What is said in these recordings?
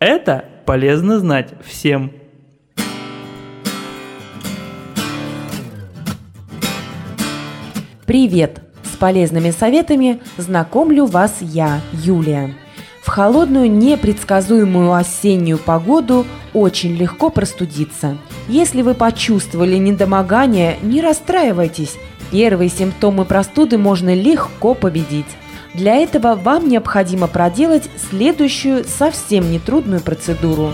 Это полезно знать всем. Привет! С полезными советами знакомлю вас я, Юлия. В холодную, непредсказуемую осеннюю погоду очень легко простудиться. Если вы почувствовали недомогание, не расстраивайтесь. Первые симптомы простуды можно легко победить. Для этого вам необходимо проделать следующую совсем нетрудную процедуру.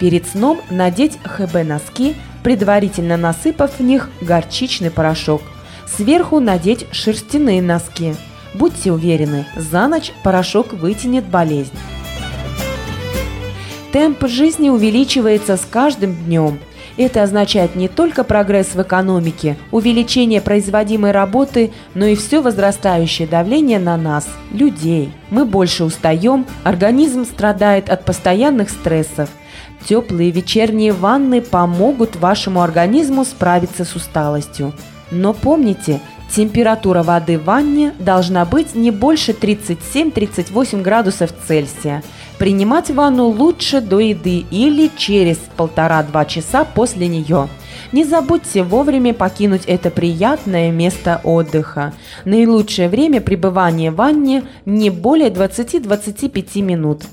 Перед сном надеть ХБ-носки, предварительно насыпав в них горчичный порошок. Сверху надеть шерстяные носки. Будьте уверены, за ночь порошок вытянет болезнь. Темп жизни увеличивается с каждым днем. Это означает не только прогресс в экономике, увеличение производимой работы, но и все возрастающее давление на нас, людей. Мы больше устаем, организм страдает от постоянных стрессов. Теплые вечерние ванны помогут вашему организму справиться с усталостью. Но помните, температура воды в ванне должна быть не больше 37-38 градусов Цельсия. Принимать ванну лучше до еды или через полтора-два часа после нее. Не забудьте вовремя покинуть это приятное место отдыха. Наилучшее время пребывания в ванне не более 20-25 минут.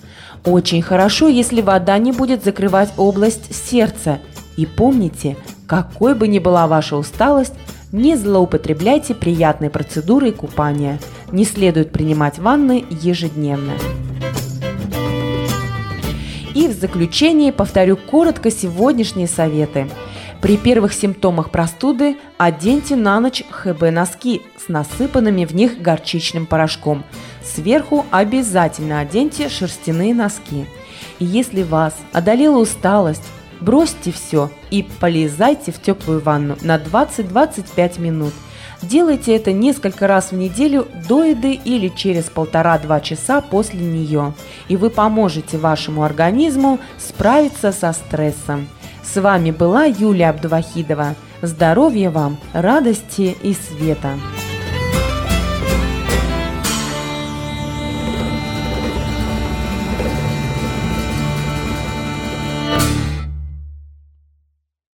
Очень хорошо, если вода не будет закрывать область сердца. И помните, какой бы ни была ваша усталость, не злоупотребляйте приятной процедурой купания. Не следует принимать ванны ежедневно. И в заключение повторю коротко сегодняшние советы. При первых симптомах простуды оденьте на ночь ХБ-носки с насыпанными в них горчичным порошком. Сверху обязательно оденьте шерстяные носки. И если вас одолела усталость, Бросьте все и полезайте в теплую ванну на 20-25 минут. Делайте это несколько раз в неделю до еды или через полтора-два часа после нее, и вы поможете вашему организму справиться со стрессом. С вами была Юлия Абдувахидова. Здоровья вам, радости и света!